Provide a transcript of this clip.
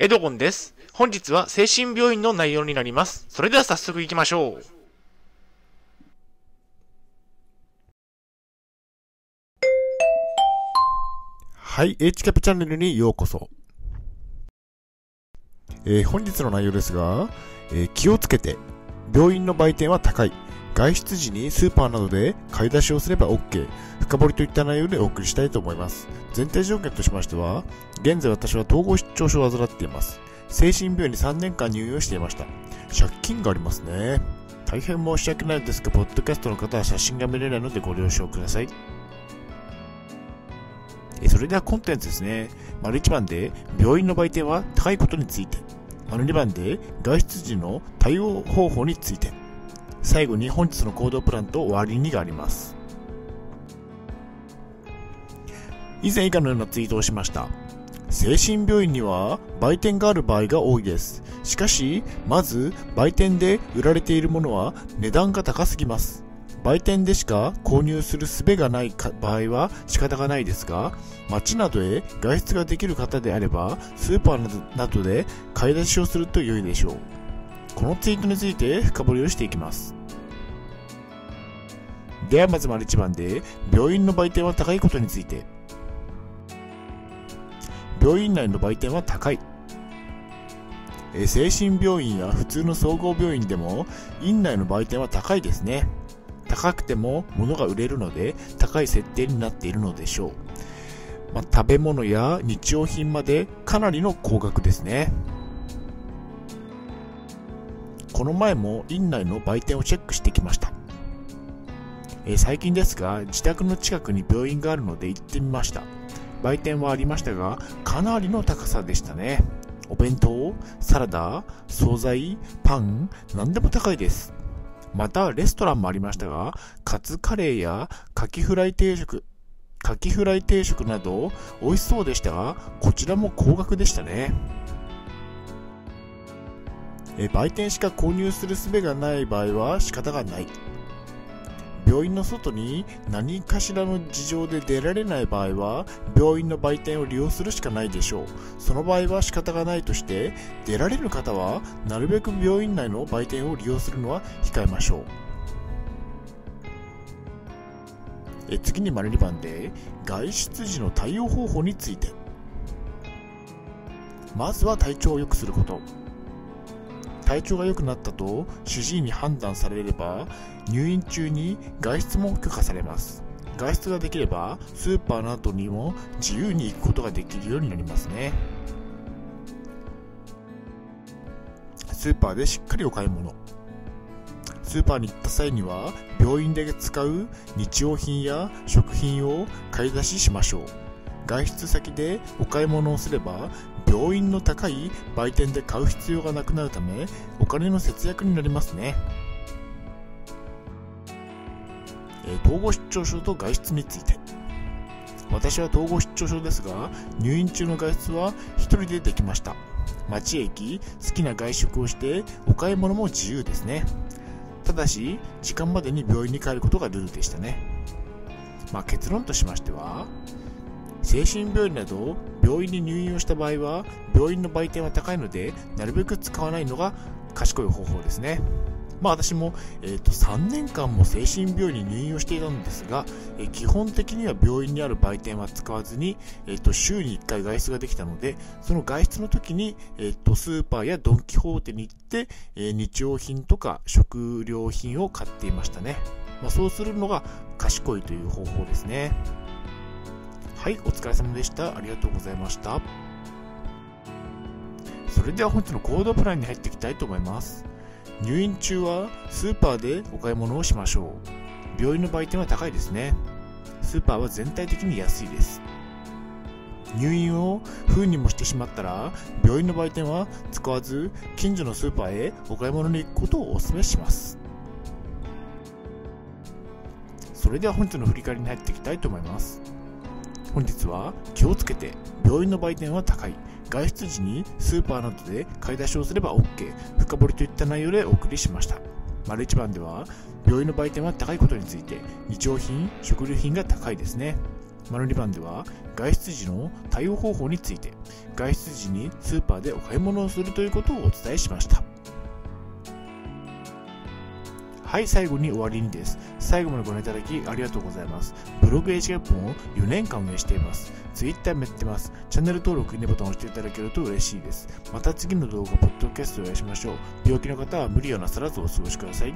エドゴンです。本日は精神病院の内容になります。それでは早速行きましょう。はい、H キャプチャンネルにようこそ。えー本日の内容ですが、えー気をつけて、病院の売店は高い。外出時にスーパーなどで買い出しをすれば OK。深掘りといった内容でお送りしたいと思います。前提条件としましては、現在私は統合失調症を患っています。精神病院に3年間入院をしていました。借金がありますね。大変申し訳ないですが、ポッドキャストの方は写真が見れないのでご了承ください。えそれではコンテンツですね。丸1番で病院の売店は高いことについて。丸2番で外出時の対応方法について。最後に本日の行動プランと終わりにがあります。以前以下のようなツイートをしました。精神病院には売店がある場合が多いです。しかし、まず売店で売られているものは値段が高すぎます。売店でしか購入する術がない場合は仕方がないですが、街などへ外出ができる方であれば、スーパーなどで買い出しをすると良いでしょう。このツイートについて深掘りをしていきます。ではまず丸1番で、病院の売店は高いことについて。病院内の売店は高い。精神病院や普通の総合病院でも、院内の売店は高いですね。高くても物が売れるので高い設定になっているのでしょう、まあ食べ物や日用品までかなりの高額ですねこの前も院内の売店をチェックしてきました、え最近ですが自宅の近くに病院があるので行ってみました。売店はありましたがかなりの高さでしたね。お弁当サラダ惣菜パン何でも高いです。また、レストランもありましたが、カツカレーやカキフライ定食、カキフライ定食など美味しそうでしたが、こちらも高額でしたね。え売店しか購入する術がない場合は仕方がない。病院の外に何かしらの事情で出られない場合は病院の売店を利用するしかないでしょう。その場合は仕方がないとして出られる方はなるべく病院内の売店を利用するのは控えましょう。え次に丸2番で外出時の対応方法について。まずは体調を良くすること。体調が良くなったと主治医に判断されれば入院中に外出も許可されます。外出ができればスーパーなどにも自由に行くことができるようになりますね。スーパーでしっかりお買い物。スーパーに行った際には病院で使う日用品や食品を買い出ししましょう。外出先でお買い物をすれば病院の高い売店で買う必要がなくなるためお金の節約になりますね、え統合失調症と外出について。私は統合失調症ですが入院中の外出は一人でできました。街へ行き好きな外食をしてお買い物も自由ですね。ただし時間までに病院に帰ることがルールでしたね。まあ結論としましては精神病院など病院に入院をした場合は病院の売店は高いのでなるべく使わないのが賢い方法ですね。まあ私も、えー、と3年間も精神病院に入院をしていたんですが、えー基本的には病院にある売店は使わずに、えー、と週に1回外出ができたのでその外出の時に、えー、とスーパーやドン・キホーテに行って、えー日用品とか食料品を買っていましたね、まあ、そうするのが賢いという方法ですね。はい、お疲れ様でした。ありがとうございました。それでは本日の行動プランに入っていきたいと思います。入院中はスーパーでお買い物をしましょう。病院の売店は高いですね。スーパーは全体的に安いです。入院を不運にもしてしまったら、病院の売店は使わず、近所のスーパーへお買い物に行くことをお勧めします。それでは本日の振り返りに入っていきたいと思います。本日は気をつけて病院の売店は高い。外出時にスーパーなどで買い出しをすれば OK 深掘りといった内容でお送りしました。丸一番では病院の売店は高いことについて日用品食料品が高いですね。マルリバンでは外出時の対応方法について外出時にスーパーでお買い物をするということをお伝えしました。はい最後に終わりにです。最後までご覧いただきありがとうございます。ブログエイジガップを4年間運営しています。Twitter もやってます。チャンネル登録いいねボタンを押していただけると嬉しいです。また次の動画ポッドキャストでお会いしましょう。病気の方は無理をなさらずお過ごしください。